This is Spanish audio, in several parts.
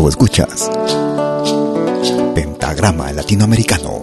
Tú escuchas Pentagrama Latinoamericano.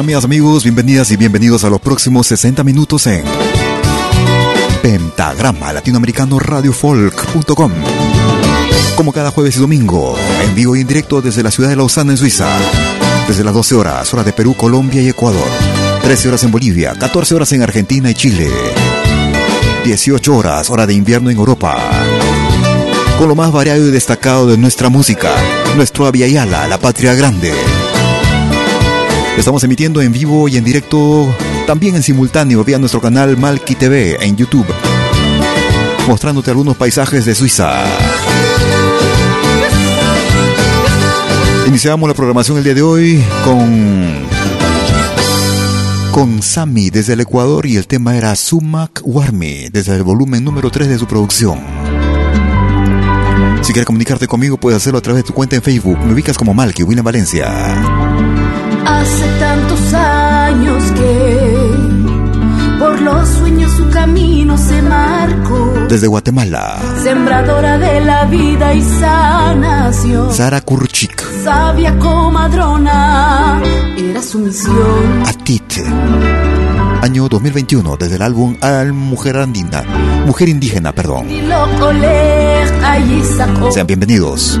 amigas, amigos? Bienvenidas y bienvenidos a los próximos 60 minutos en Pentagrama Latinoamericano Radiofolk.com. Como cada jueves y domingo, en vivo y en directo desde la ciudad de Lausana, en Suiza. Desde las 12 horas, hora de Perú, Colombia y Ecuador. 13 horas en Bolivia, 14 horas en Argentina y Chile. 18 horas, hora de invierno en Europa. Con lo más variado y destacado de nuestra música, nuestro Aviala, la patria grande. Estamos emitiendo en vivo y en directo, también en simultáneo vía nuestro canal Malki TV en YouTube, mostrándote algunos paisajes de Suiza. Iniciamos la programación el día de hoy con con Sami desde el Ecuador y el tema era Sumac Warmi desde el volumen número 3 de su producción. Si quieres comunicarte conmigo puedes hacerlo a través de tu cuenta en Facebook. Me ubicas como Malky, William Valencia. Hace tantos años que por los sueños su camino se marcó. Desde Guatemala. Sembradora de la vida y sanación. Sara Kurchik. Sabia comadrona, era su misión. Atit. Año 2021, desde el álbum Al Mujer Andina. Mujer Indígena, perdón. Sean bienvenidos.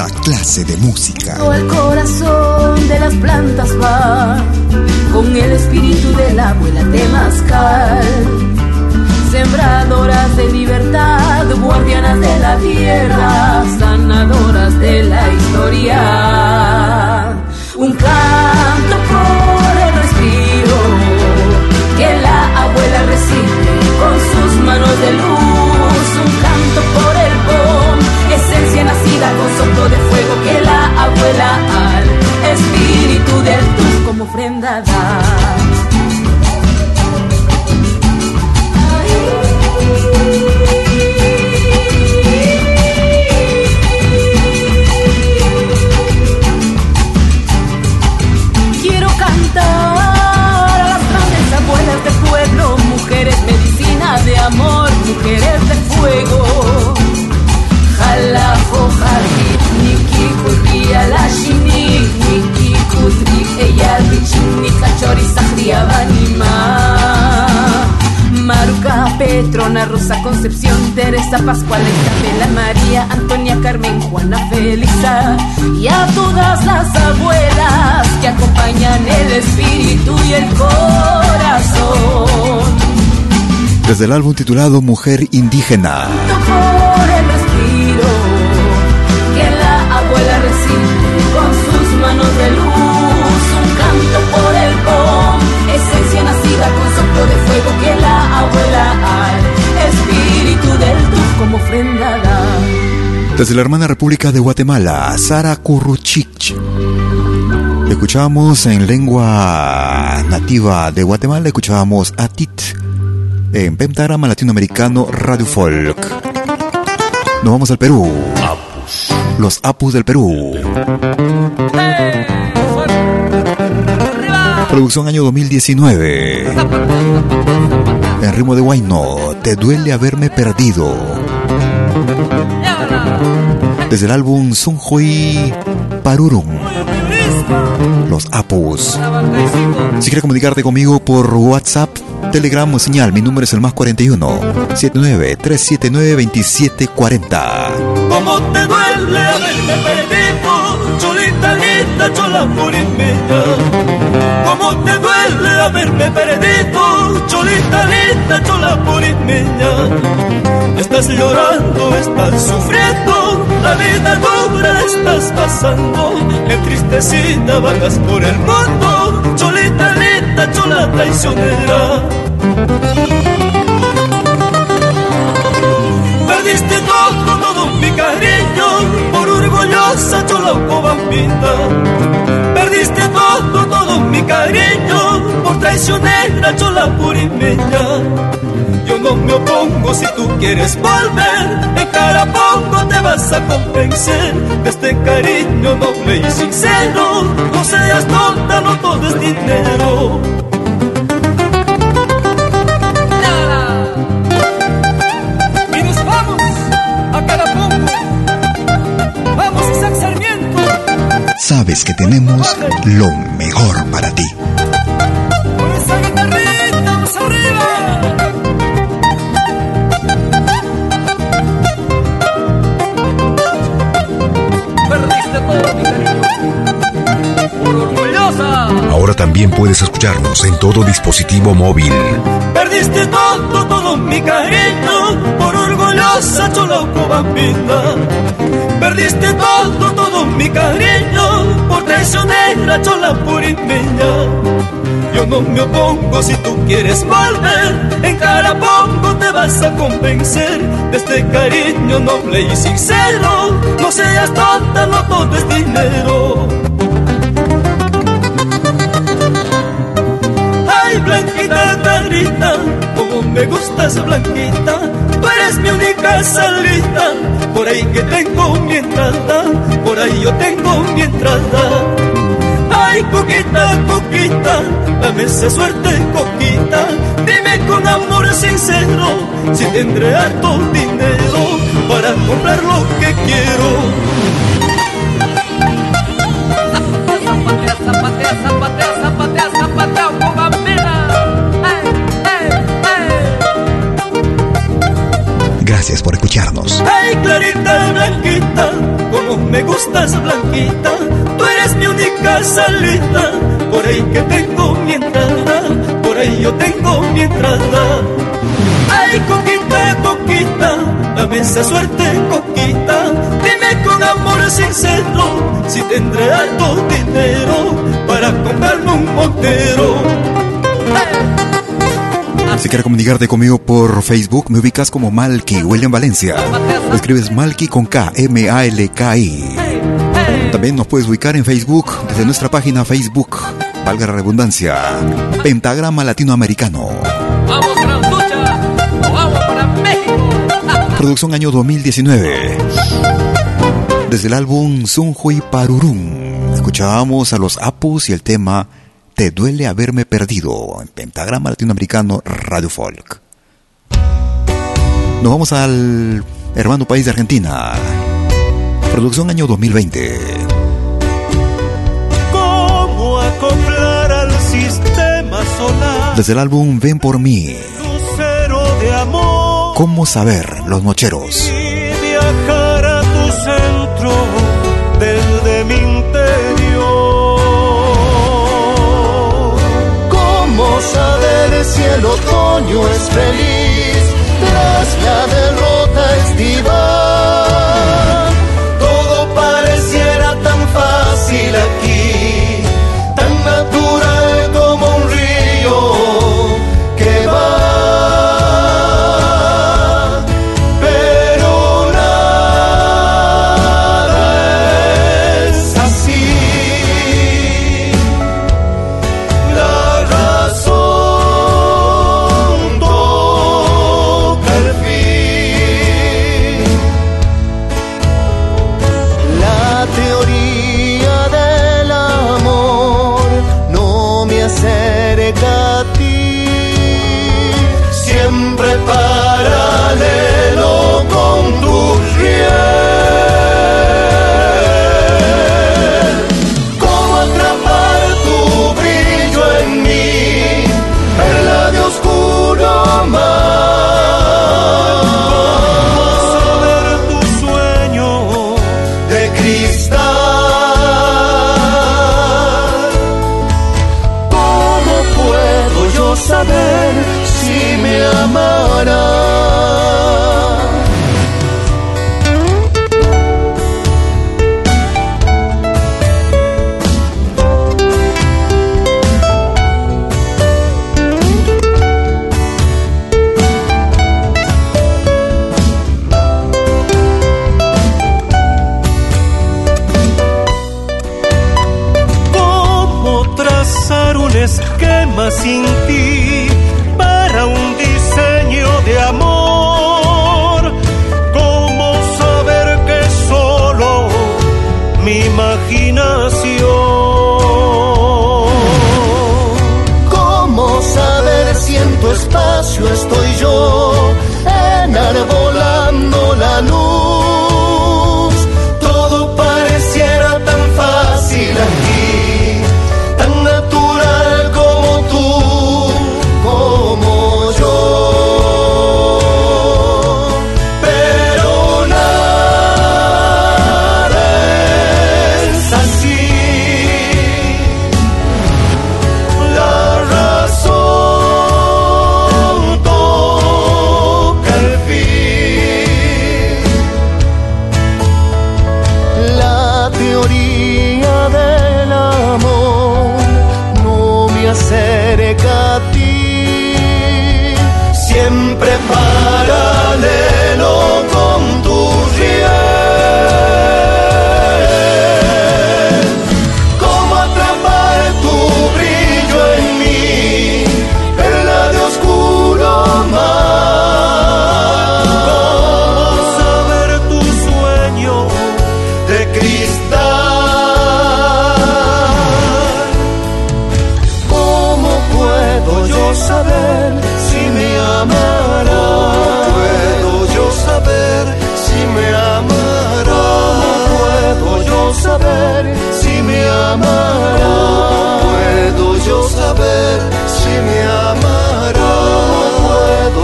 Otra clase de música. El corazón de las plantas va con el espíritu de la abuela temazcal. Sembradoras de libertad, guardianas de la tierra, sanadoras de la historia. Un canto por el respiro que la abuela recibe con sus manos de luz. Soplo de fuego que la abuela al espíritu del tus como ofrenda da. Quiero cantar a las grandes abuelas del pueblo, mujeres medicina de amor, mujeres de fuego. Banima. Maruca, Petrona, Rosa Concepción, Teresa Pascual, Isabela, María, Antonia, Carmen, Juana, Felisa y a todas las abuelas que acompañan el espíritu y el corazón. Desde el álbum titulado Mujer Indígena. Desde la hermana República de Guatemala, Sara Kuruchich. Escuchábamos en lengua nativa de Guatemala, escuchábamos Atit en Pentagrama Latinoamericano Radio Folk. Nos vamos al Perú. Los Apus del Perú. Producción año 2019. En ritmo de Guayno, te duele haberme perdido. Desde el álbum Sunjoy Parurum. Los Apus. Si quieres comunicarte conmigo por WhatsApp, Telegram o señal, mi número es el más 41 79 379 2740. ¿Cómo te duele haberme perdido, linda, chola murimeña? ¿Cómo te duele haberme perdido, cholita linda, chola murimeña? Estás llorando, estás sufriendo, la vida dura estás pasando, entristecida vagas por el mundo, cholita linda, chola traicionera. Perdiste todo, todo mi cariño por orgullosa Perdiste todo, todo mi cariño por traicionera cholapurimeña. Yo no me opongo si tú quieres volver, en cara pongo te vas a convencer de este cariño noble y sincero. No seas tonta, no todo es dinero. sabes que tenemos lo mejor para ti. Ahora también puedes escucharnos en todo dispositivo móvil. Perdiste todo, todo mi cariño por orgullosa choloco bambina. Perdiste todo, todo mi cariño traicionera chola purinteña. Yo no me opongo si tú quieres volver, en cara pongo te vas a convencer de este cariño noble y sincero. No seas tonta, no todo es dinero. Blanquita, tarita, como me gustas, Blanquita, tú eres mi única salida, por ahí que tengo mi entrada, por ahí yo tengo mi entrada. Ay, coquita, coquita, dame esa suerte, coquita, dime con amor sincero, si tendré harto dinero para comprar lo que quiero. Zapatea, zapatea, zapatea, Gracias por escucharnos. Ay, Clarita, Blanquita, como me gustas, Blanquita, tú eres mi única salida, por ahí que tengo mi entrada, por ahí yo tengo mi entrada. Ay, coquita, coquita, dame esa suerte, coquita, dime con amor sincero, si tendré alto dinero para comprarme un montero. Si quieres comunicarte conmigo por Facebook, me ubicas como Malky William Valencia. escribes Malky con K, M-A-L-K-I. También nos puedes ubicar en Facebook desde nuestra página Facebook, valga la redundancia, Pentagrama Latinoamericano. Vamos, gran lucha, vamos para México. Producción año 2019. Desde el álbum Sunhui Parurum, escuchábamos a los Apus y el tema te duele haberme perdido en Pentagrama Latinoamericano Radio Folk. Nos vamos al hermano país de Argentina. Producción año 2020. ¿Cómo acoplar al sistema solar? Desde el álbum Ven por mí. Lucero de amor. ¿Cómo saber los nocheros? Saber si el otoño es feliz tras la derrota estival.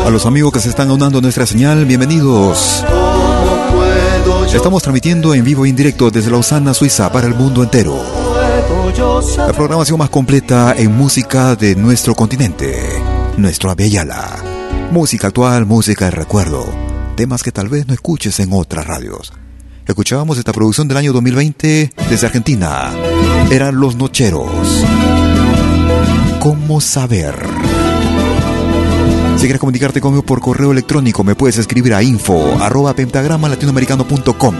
A los amigos que se están unando nuestra señal, bienvenidos. Estamos transmitiendo en vivo e indirecto desde Lausana, Suiza, para el mundo entero. La programación más completa en música de nuestro continente, nuestro Abeyala. Música actual, música de recuerdo, temas que tal vez no escuches en otras radios. Escuchábamos esta producción del año 2020 desde Argentina. Eran Los Nocheros. ¿Cómo saber? Si quieres comunicarte conmigo por correo electrónico, me puedes escribir a info arroba pentagrama latinoamericano.com.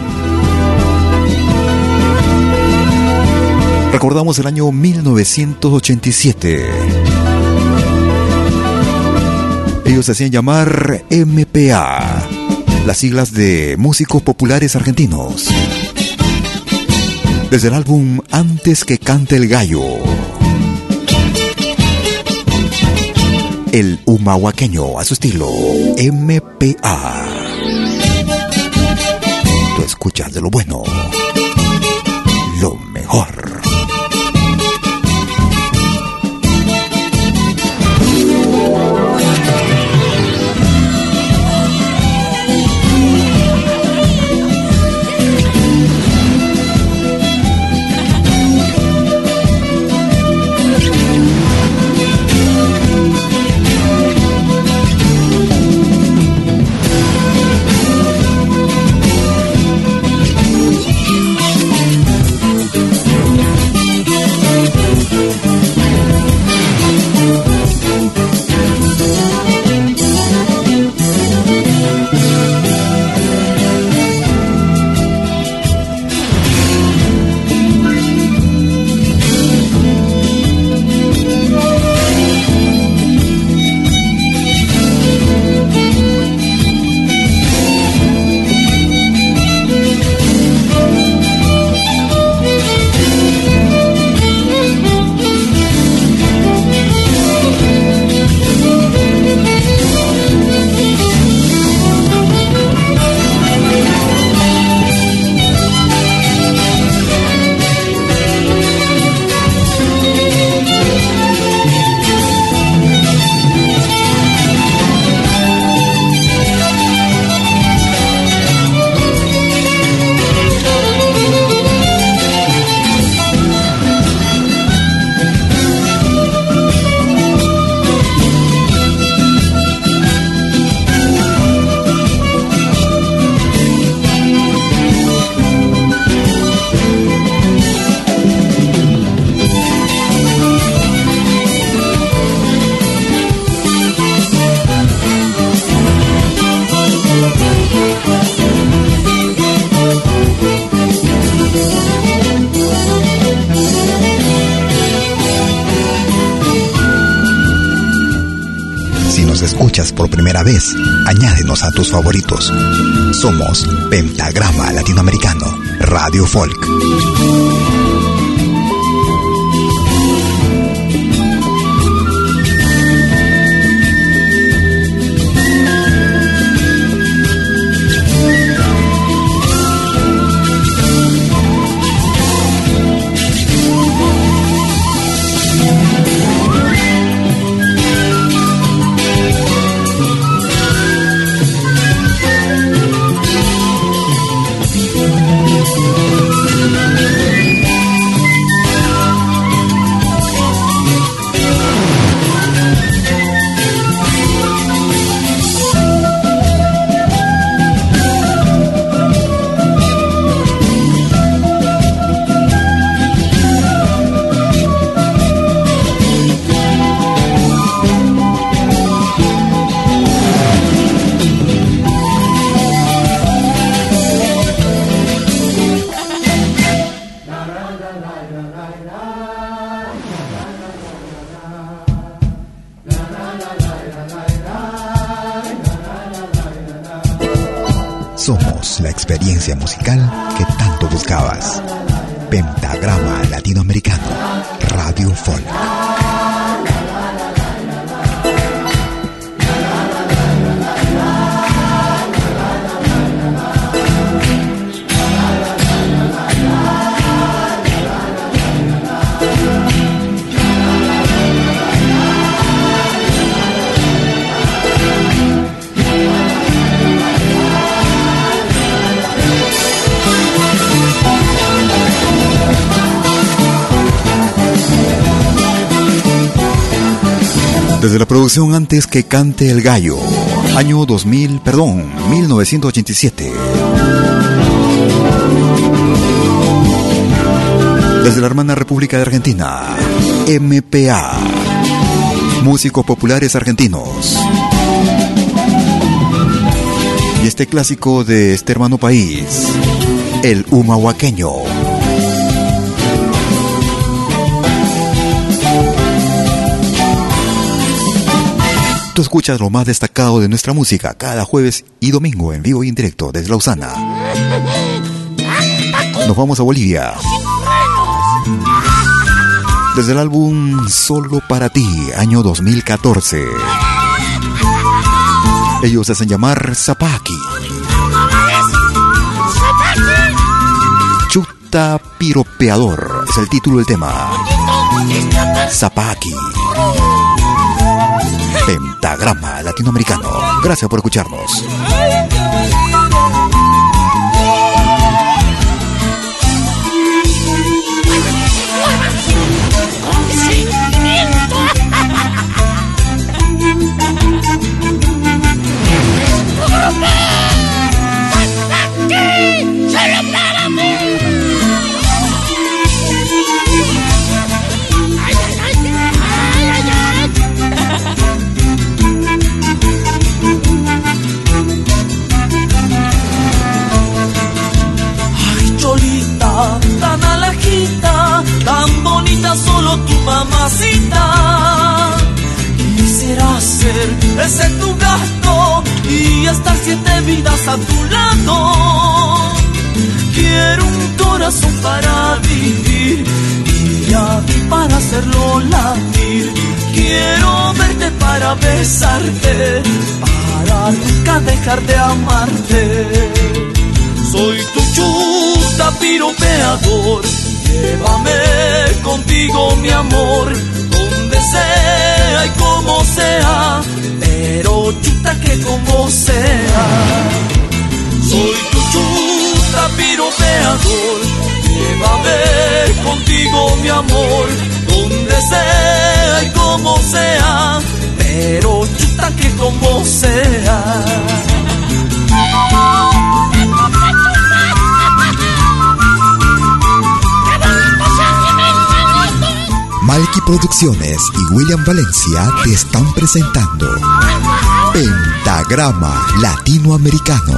Recordamos el año 1987. Ellos se hacían llamar MPA, las siglas de Músicos Populares Argentinos. Desde el álbum Antes que cante el gallo. El humahuaqueño a su estilo MPA. Tú escuchas de lo bueno, lo mejor. Tus favoritos. Somos Pentagrama Latinoamericano, Radio Folk. Antes que cante el gallo, año 2000, perdón, 1987. Desde la hermana República de Argentina, MPA, músicos populares argentinos. Y este clásico de este hermano país, el humahuaqueño. Tú escuchas lo más destacado de nuestra música cada jueves y domingo en vivo y en directo desde Lausana. Nos vamos a Bolivia. Desde el álbum Solo para ti, año 2014. Ellos hacen llamar Zapaki. Chuta Piropeador es el título del tema. Zapaki. Pentagrama Latinoamericano. Gracias por escucharnos. Quisiera ser ese tu gasto y estar siete vidas a tu lado. Quiero un corazón para vivir y a ti para hacerlo latir. Quiero verte para besarte, para nunca dejar de amarte. Soy tu chuta piropeador Llévame contigo, mi amor, donde sea y como sea, pero chuta que como sea. Soy tu chuta piropeador, llévame contigo, mi amor, donde sea y como sea, pero chuta que como sea. Malky Producciones y William Valencia te están presentando Pentagrama Latinoamericano,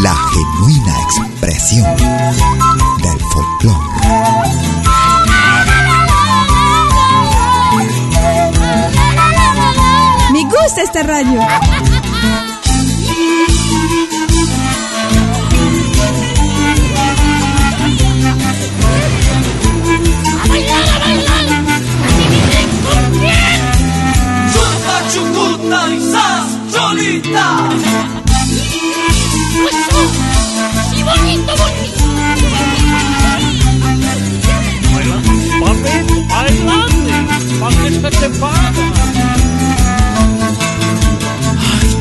la genuina expresión del folclore. Me gusta este radio. Bonita. y bonito, bonito. Ay,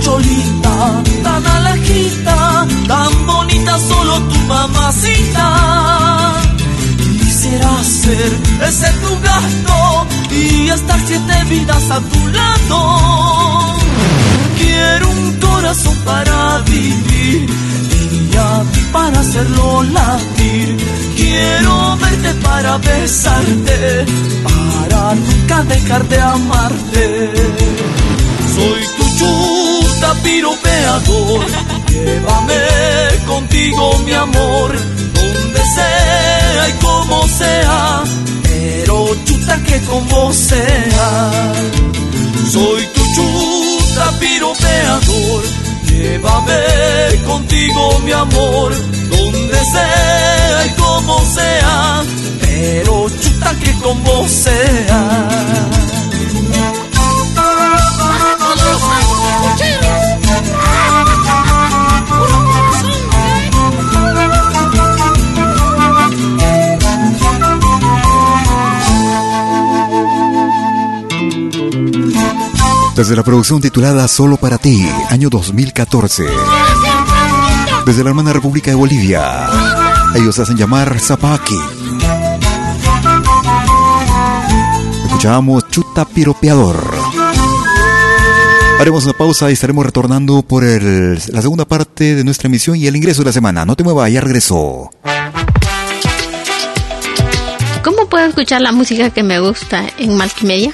Cholita, tan alajita, tan bonita, solo tu mamacita. Quisiera ser ese tu gasto y estar siete vidas a tu lado Quiero un corazón para vivir y para hacerlo latir. Quiero verte para besarte, para nunca dejar de amarte. Soy tu chuta piropeador, Llévame contigo, mi amor, donde sea y como sea, pero chuta que como sea. Soy tu chuta piropeador, llévame contigo, mi amor, donde sea y como sea, pero chuta que como sea. Desde la producción titulada Solo para ti, año 2014. Desde la hermana República de Bolivia. Ellos hacen llamar Zapaki. Escuchamos Chuta Piropeador. Haremos una pausa y estaremos retornando por el, la segunda parte de nuestra emisión y el ingreso de la semana. No te muevas, ya regreso. ¿Cómo puedo escuchar la música que me gusta en Multimedia?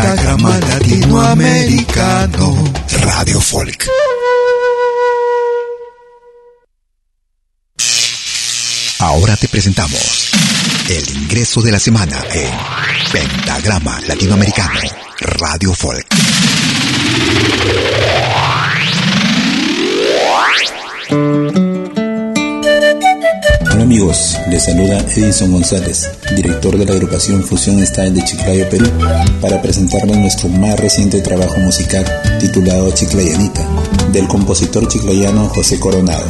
pentagrama latinoamericano. Radio Folk. Ahora te presentamos el ingreso de la semana en Pentagrama Latinoamericano, Radio Folk. Amigos, les saluda Edison González, director de la agrupación Fusión Style de Chiclayo, Perú, para presentarles nuestro más reciente trabajo musical titulado Chiclayanita, del compositor chiclayano José Coronado.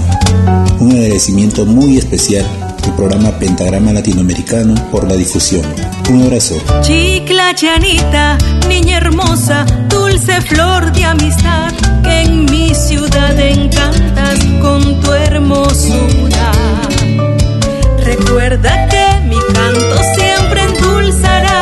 Un agradecimiento muy especial al programa Pentagrama Latinoamericano por la difusión. Un abrazo. Chiclayanita, niña hermosa, dulce flor de amistad, que en mi ciudad encantas con tu hermosura. Recuerda que mi canto siempre endulzará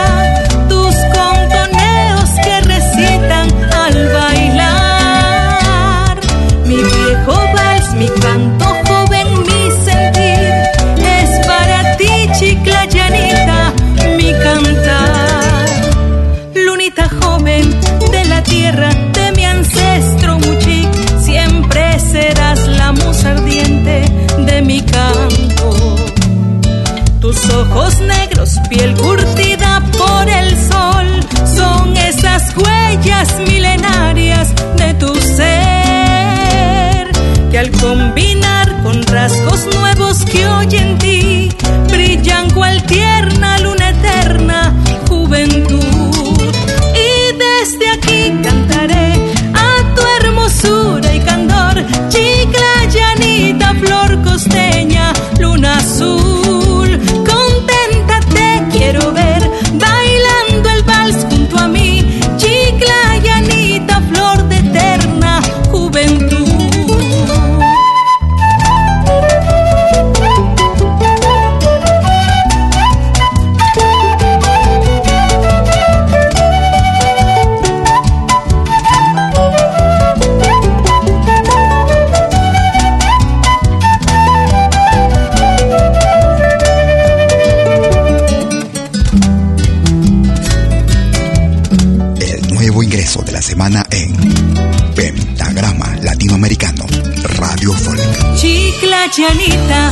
rasgos nuevos que hoy en ti brillan cual tierna luna eterna, juventud. Y desde aquí cantaré a tu hermosura y candor, chicla llanita, flor costeña, luna azul. Chicla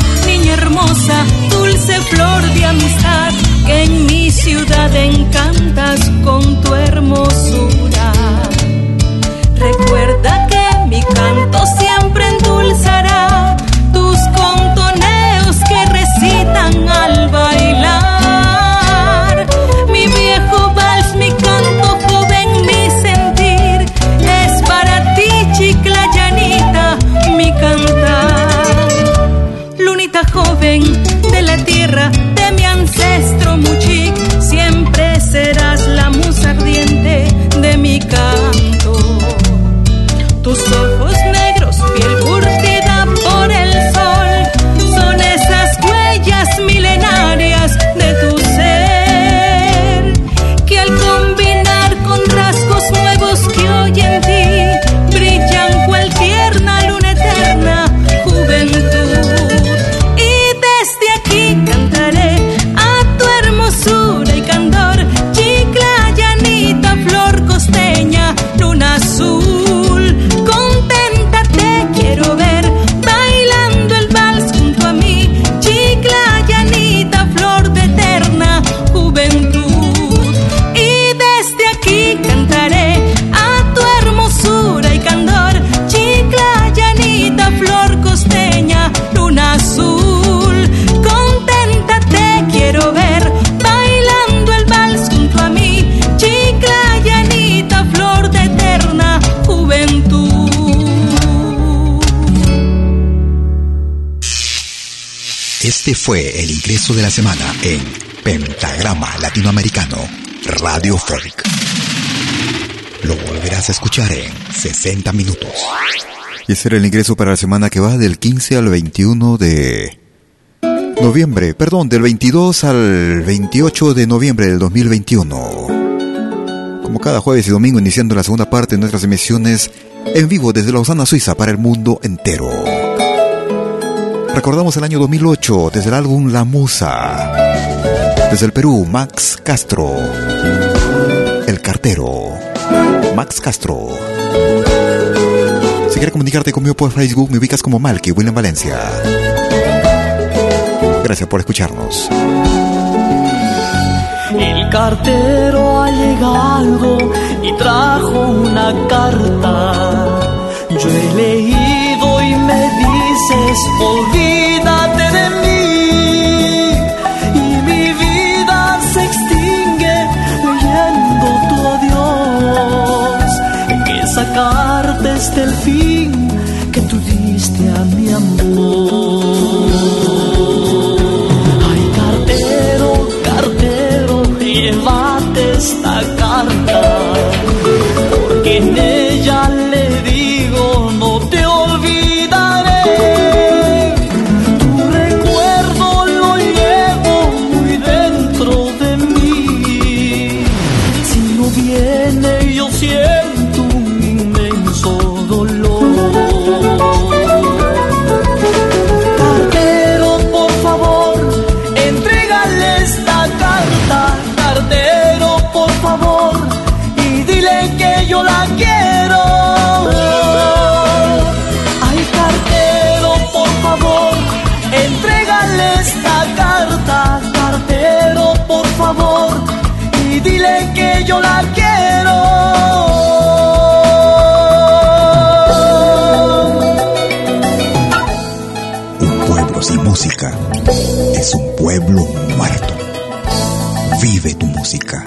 fue el ingreso de la semana en Pentagrama Latinoamericano Radio Folk. Lo volverás a escuchar en 60 minutos. Y ese era el ingreso para la semana que va del 15 al 21 de noviembre, perdón, del 22 al 28 de noviembre del 2021. Como cada jueves y domingo iniciando la segunda parte de nuestras emisiones en vivo desde Lausana, Suiza para el mundo entero. Recordamos el año 2008 desde el álbum La Musa. Desde el Perú, Max Castro. El cartero. Max Castro. Si quieres comunicarte conmigo por Facebook, me ubicas como Malky William Valencia. Gracias por escucharnos. El cartero ha llegado y trajo una carta. Yo he leído dices, olvídate de mí. Y mi vida se extingue leyendo tu adiós. En esa carta está el fin que tú diste a mi amor. Ay, cartero, cartero, llévate esta pueblo muerto. Vive tu música.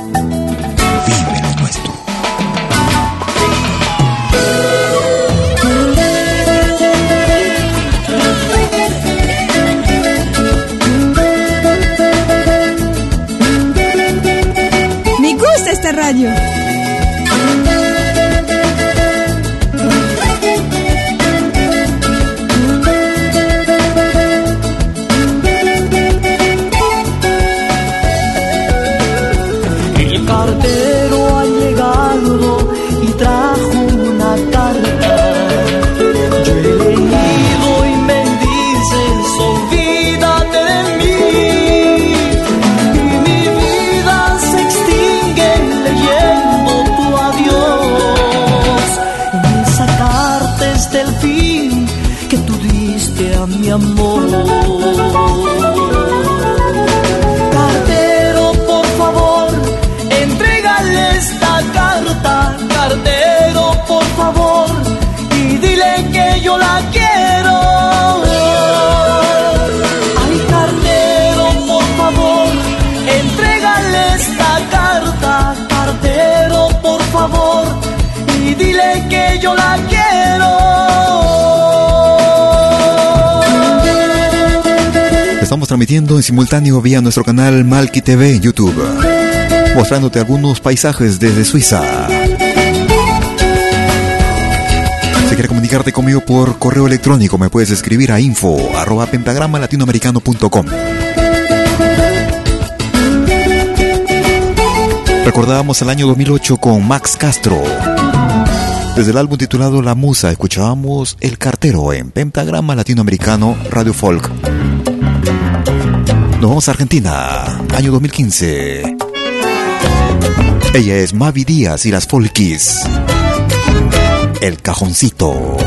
En simultáneo vía nuestro canal Malki TV en YouTube, mostrándote algunos paisajes desde Suiza. Si quieres comunicarte conmigo por correo electrónico, me puedes escribir a info arroba pentagrama latinoamericano.com. Recordábamos el año 2008 con Max Castro. Desde el álbum titulado La Musa escuchábamos El Cartero en Pentagrama Latinoamericano Radio Folk. Nos vamos a Argentina, año 2015. Ella es Mavi Díaz y las Folkies. El cajoncito.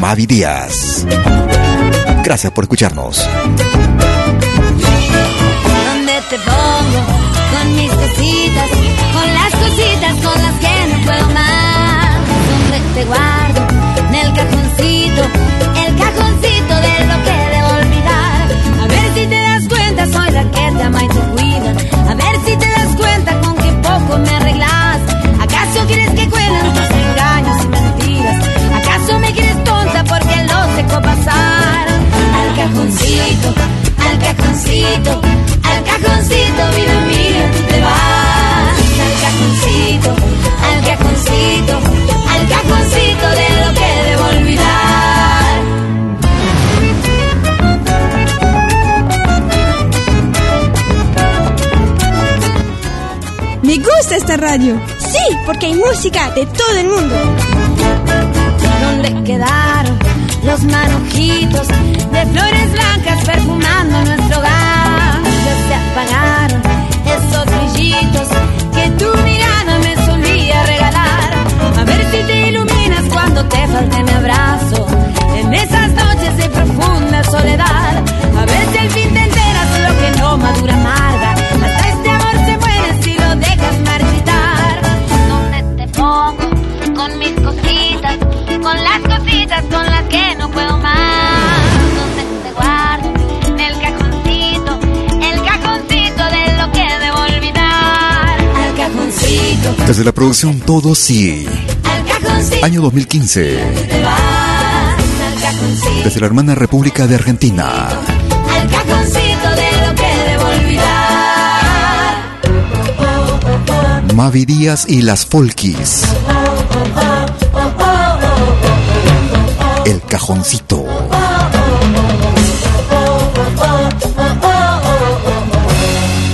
Mavi Díaz. Gracias por escucharnos. ¿Dónde te pongo? Con mis cositas, con las cositas con las que no puedo más. ¿Dónde te guardo? En el cajoncito, el cajoncito de cajoncito, al cajoncito, mía, tú te vas. Al cajoncito, al cajoncito, al cajoncito de lo que debo olvidar. Me gusta esta radio. Sí, porque hay música de todo el mundo. ¿Dónde quedaron los manojitos de flores blancas perfumando nuestro hogar? Ya se apagaron esos brillitos que tu mirada me solía regalar. A ver si te iluminas cuando te falte mi abrazo. En esas noches de profunda soledad. que no puedo más. ¿Dónde te guardo? En el cajoncito, el cajoncito de lo que debo olvidar. Al cajoncito. Desde la producción Todo Sí. Al cajoncito. Año 2015. Te vas, al cajoncito, desde la hermana República de Argentina. Al cajoncito de lo que debo olvidar. Mavi Díaz y las Folkis. Oh, oh, oh, el cajoncito.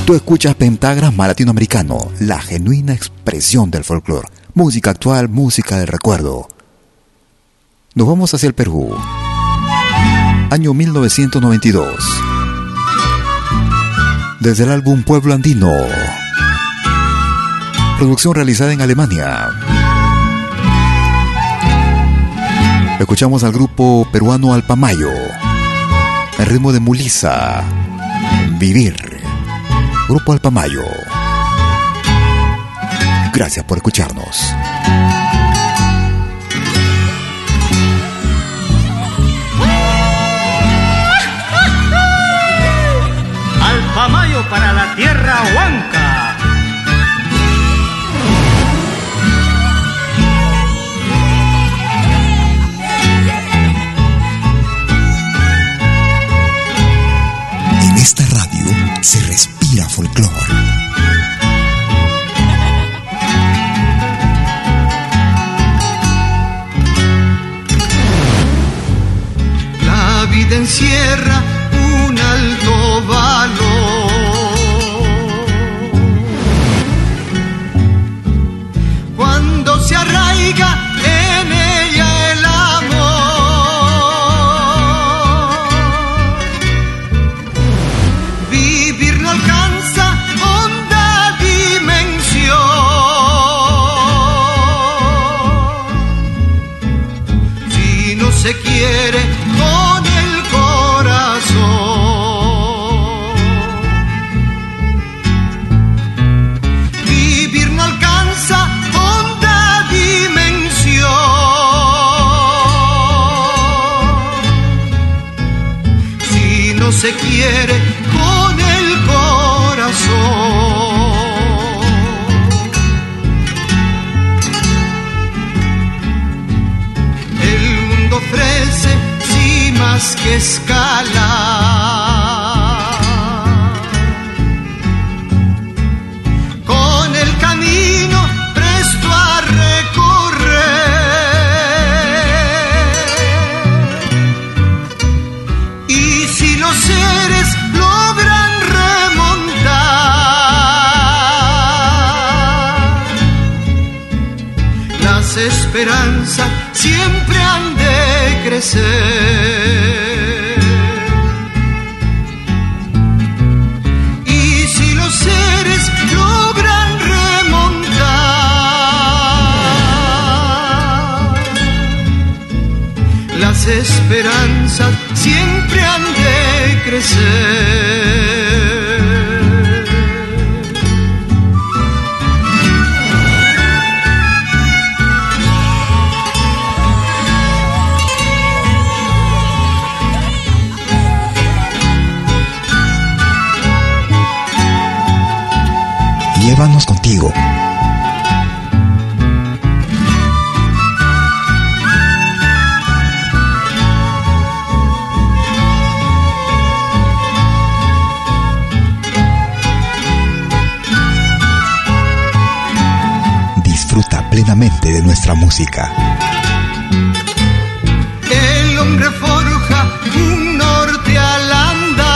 Tú escuchas Pentagrama Latinoamericano, la genuina expresión del folclore. Música actual, música del recuerdo. Nos vamos hacia el Perú. Año 1992. Desde el álbum Pueblo Andino. Producción realizada en Alemania. Escuchamos al grupo peruano Alpamayo. El ritmo de Mulisa. Vivir. Grupo Alpamayo. Gracias por escucharnos. Alpamayo para la tierra huanca. Respira folclore. La vida encierra De nuestra música. El hombre forja un norte al andar.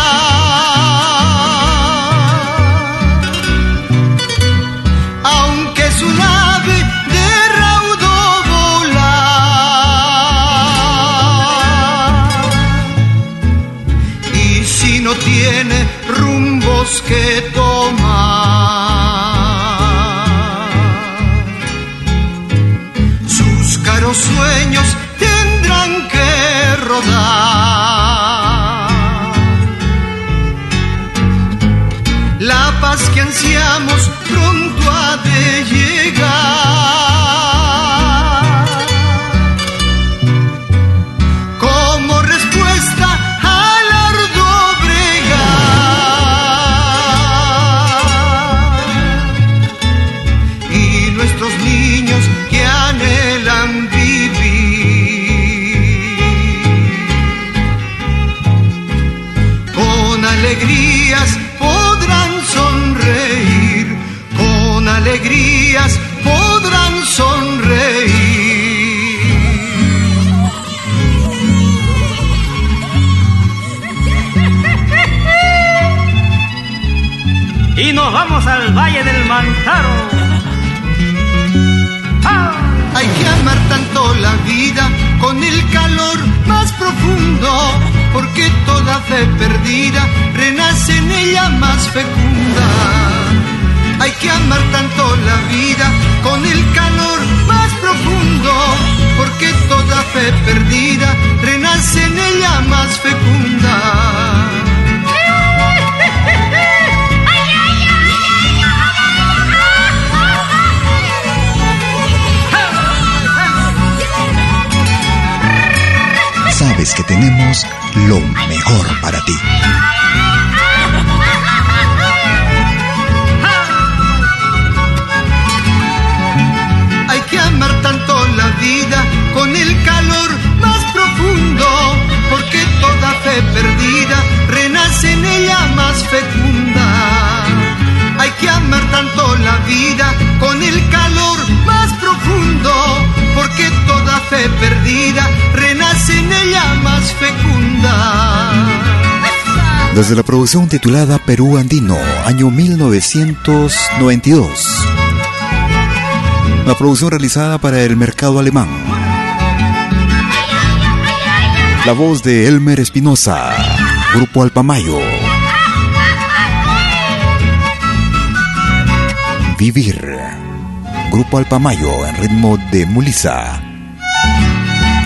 Aunque es un ave de raudo volar. Y si no tiene rumbos que tomar. Sueños tendrán que rodar. La paz que ansiamos pronto ha de llegar. Con el calor más profundo, porque toda fe perdida renace en ella más fecunda. Hay que amar tanto la vida con el calor más profundo, porque toda fe perdida renace en ella más fecunda. Que tenemos lo mejor para ti. Hay que amar tanto la vida con el calor más profundo, porque toda fe perdida renace en ella más fecunda. Hay que amar tanto la vida con el calor más profundo, porque toda fe perdida renace Desde la producción titulada Perú Andino, año 1992. Una producción realizada para el mercado alemán. La voz de Elmer Espinosa, Grupo Alpamayo. Vivir. Grupo Alpamayo en ritmo de Mulisa.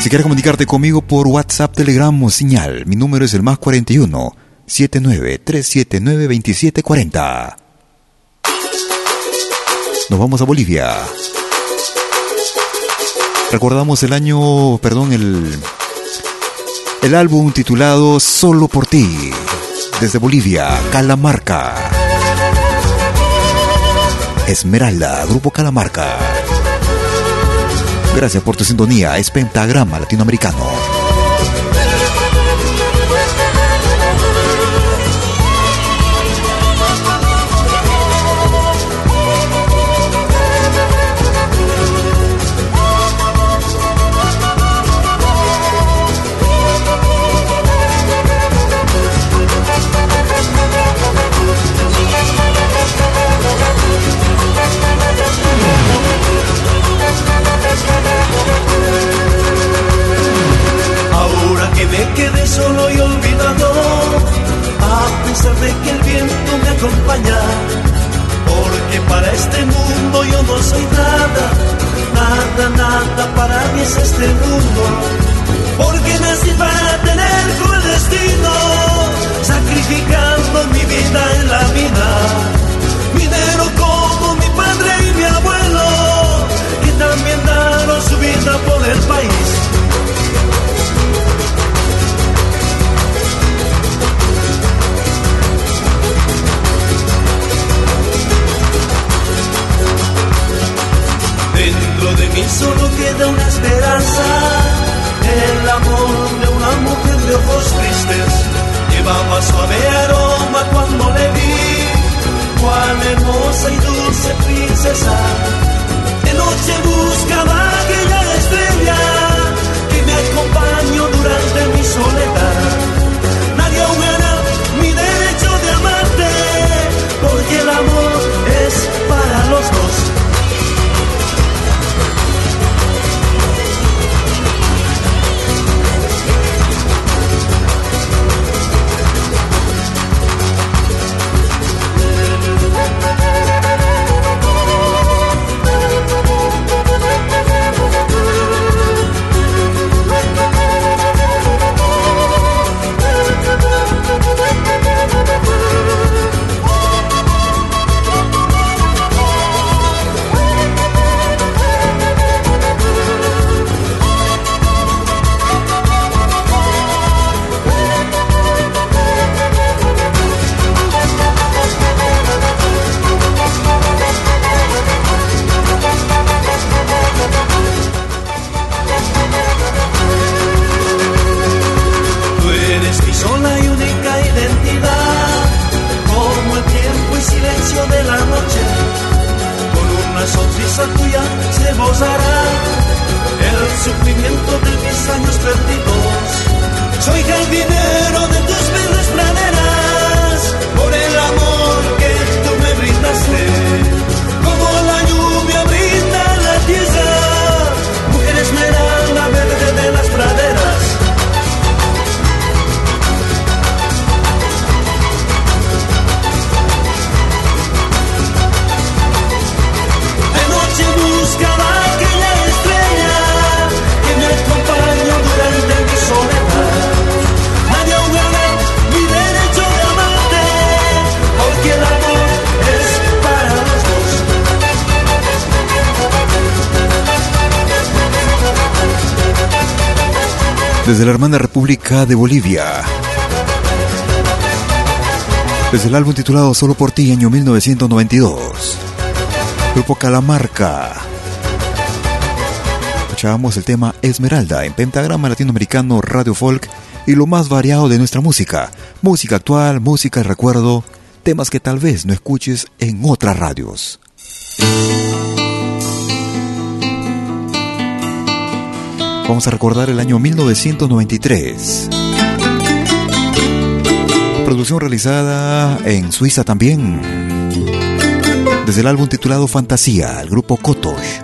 Si quieres comunicarte conmigo por WhatsApp, Telegram o señal, mi número es el más 41 79 379 2740. Nos vamos a Bolivia. Recordamos el año, perdón, el el álbum titulado Solo por ti, desde Bolivia, Calamarca. Esmeralda, Grupo Calamarca. Gracias por tu sintonía, es Pentagrama Latinoamericano. De Bolivia. Desde el álbum titulado Solo por ti, año 1992. Grupo Calamarca. Escuchábamos el tema Esmeralda en Pentagrama Latinoamericano Radio Folk y lo más variado de nuestra música. Música actual, música recuerdo, temas que tal vez no escuches en otras radios. Vamos a recordar el año 1993. Producción realizada en Suiza también. Desde el álbum titulado Fantasía, el grupo Kotosh.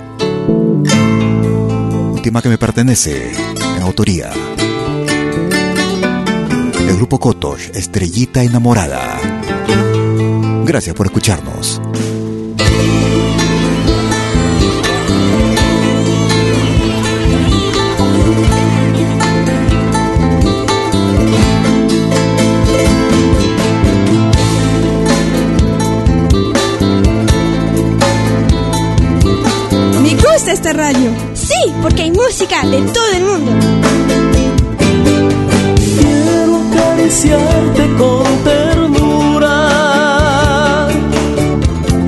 Última que me pertenece, en autoría. El grupo Kotosh, Estrellita Enamorada. Gracias por escucharnos. Esta radio. Sí, porque hay música de todo el mundo. Quiero acariciarte con ternura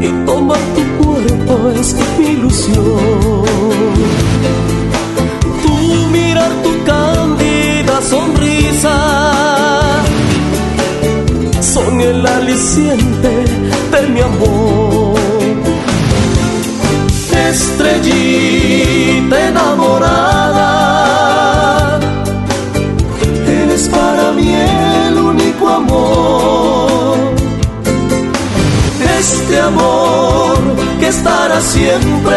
y tomar tu cuerpo es mi ilusión. Tú mirar tu cándida sonrisa son el aliciente de mi amor estrellita enamorada. Eres para mí el único amor. Este amor que estará siempre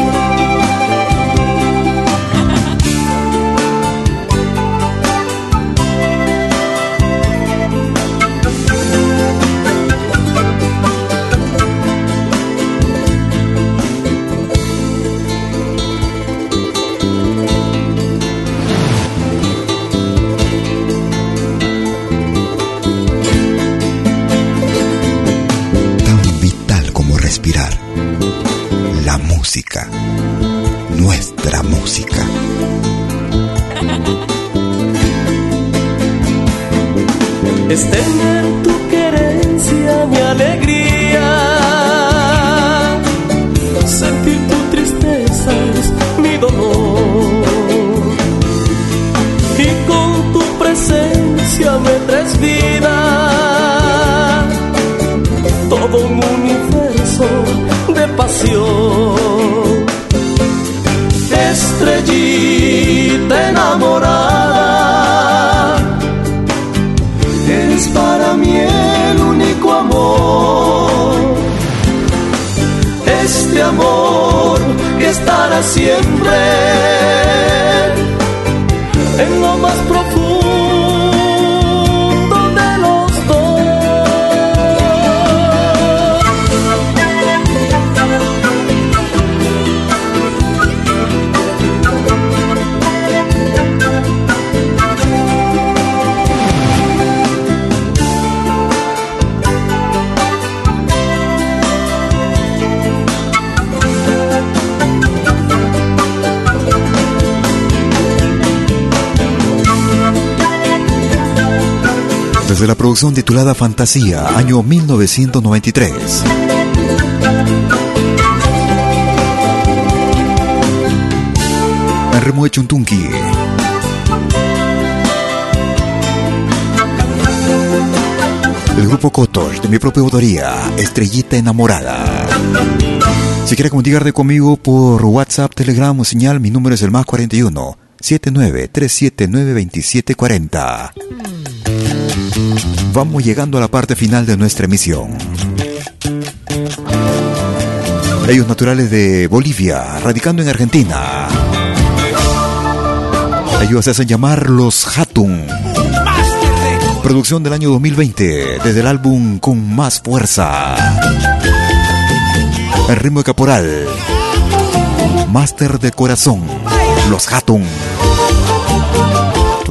Nuestra música. Es siempre. En lo más de la producción titulada Fantasía, año 1993. Enremo Chuntunqui. El grupo Kotosh, de mi propia autoría, Estrellita Enamorada. Si quiere comunicarse conmigo por WhatsApp, Telegram o señal, mi número es el más 41 79-379-2740. Vamos llegando a la parte final de nuestra emisión. Ellos naturales de Bolivia, radicando en Argentina. Ellos se hacen llamar los Hatun. Producción del año 2020, desde el álbum Con Más Fuerza. El ritmo de caporal. Máster de corazón. Los Hatun.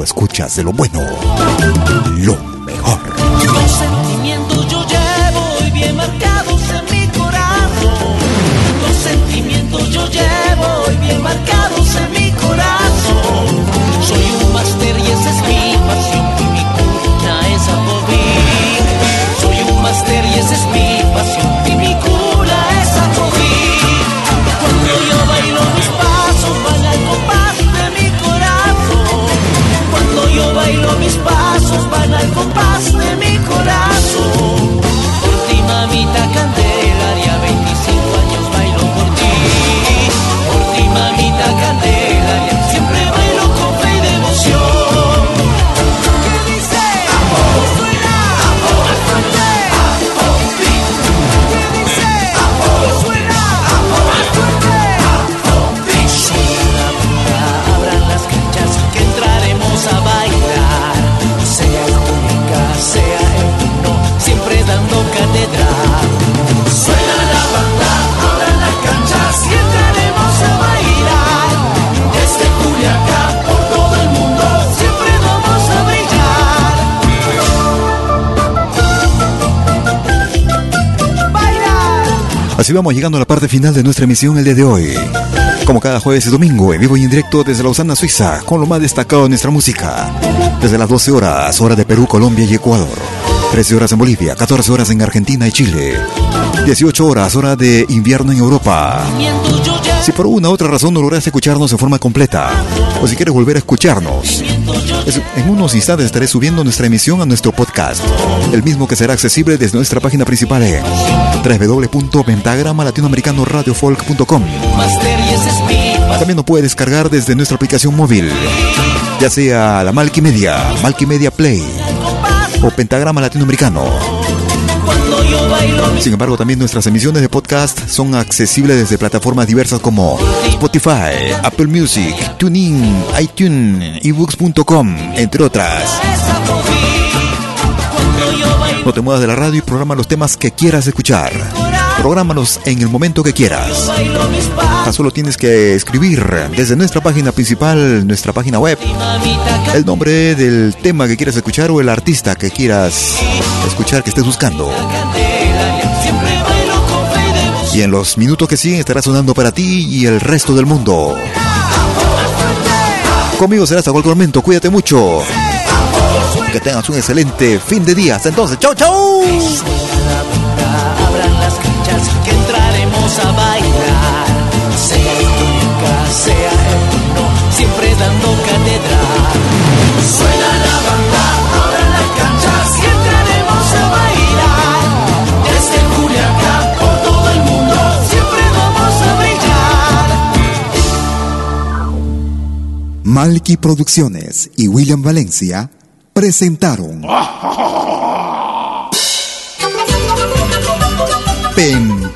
Escuchas de lo bueno, lo mejor. Así vamos llegando a la parte final de nuestra emisión el día de hoy. Como cada jueves y domingo, en vivo y en directo desde Lausana, Suiza, con lo más destacado de nuestra música. Desde las 12 horas, hora de Perú, Colombia y Ecuador. 13 horas en Bolivia, 14 horas en Argentina y Chile. 18 horas, hora de invierno en Europa. Si por una u otra razón no lograste escucharnos en forma completa, o si quieres volver a escucharnos, es- en unos instantes estaré subiendo nuestra emisión a nuestro podcast, el mismo que será accesible desde nuestra página principal en www.pentagramalatinoamericanoradiofolk.com. También lo puede descargar desde nuestra aplicación móvil, ya sea la Malkimedia, Malkimedia Play o Pentagrama Latinoamericano. Sin embargo, también nuestras emisiones de podcast son accesibles desde plataformas diversas como Spotify, Apple Music, TuneIn, iTunes, ebooks.com, entre otras. No te muevas de la radio y programa los temas que quieras escuchar. Prográmalos en el momento que quieras. Tan solo tienes que escribir desde nuestra página principal, nuestra página web, el nombre del tema que quieras escuchar o el artista que quieras escuchar que estés buscando. Y en los minutos que siguen estará sonando para ti y el resto del mundo. Conmigo será hasta cualquier momento. Cuídate mucho. Que tengas un excelente fin de día. Hasta entonces. ¡Chau, chau! Abran las canchas que entraremos a bailar. Sea Julica, sea Equino, siempre dando catedral. Suena la banda, abran las canchas y entraremos a bailar. Desde Juliaca, por todo el mundo, siempre vamos a brillar. Malky Producciones y William Valencia presentaron